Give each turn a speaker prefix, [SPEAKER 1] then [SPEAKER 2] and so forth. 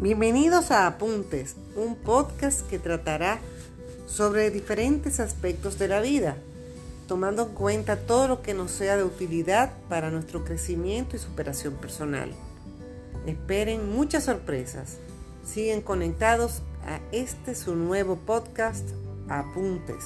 [SPEAKER 1] Bienvenidos a Apuntes, un podcast que tratará sobre diferentes aspectos de la vida, tomando en cuenta todo lo que nos sea de utilidad para nuestro crecimiento y superación personal. Esperen muchas sorpresas. Siguen conectados a este su nuevo podcast, Apuntes.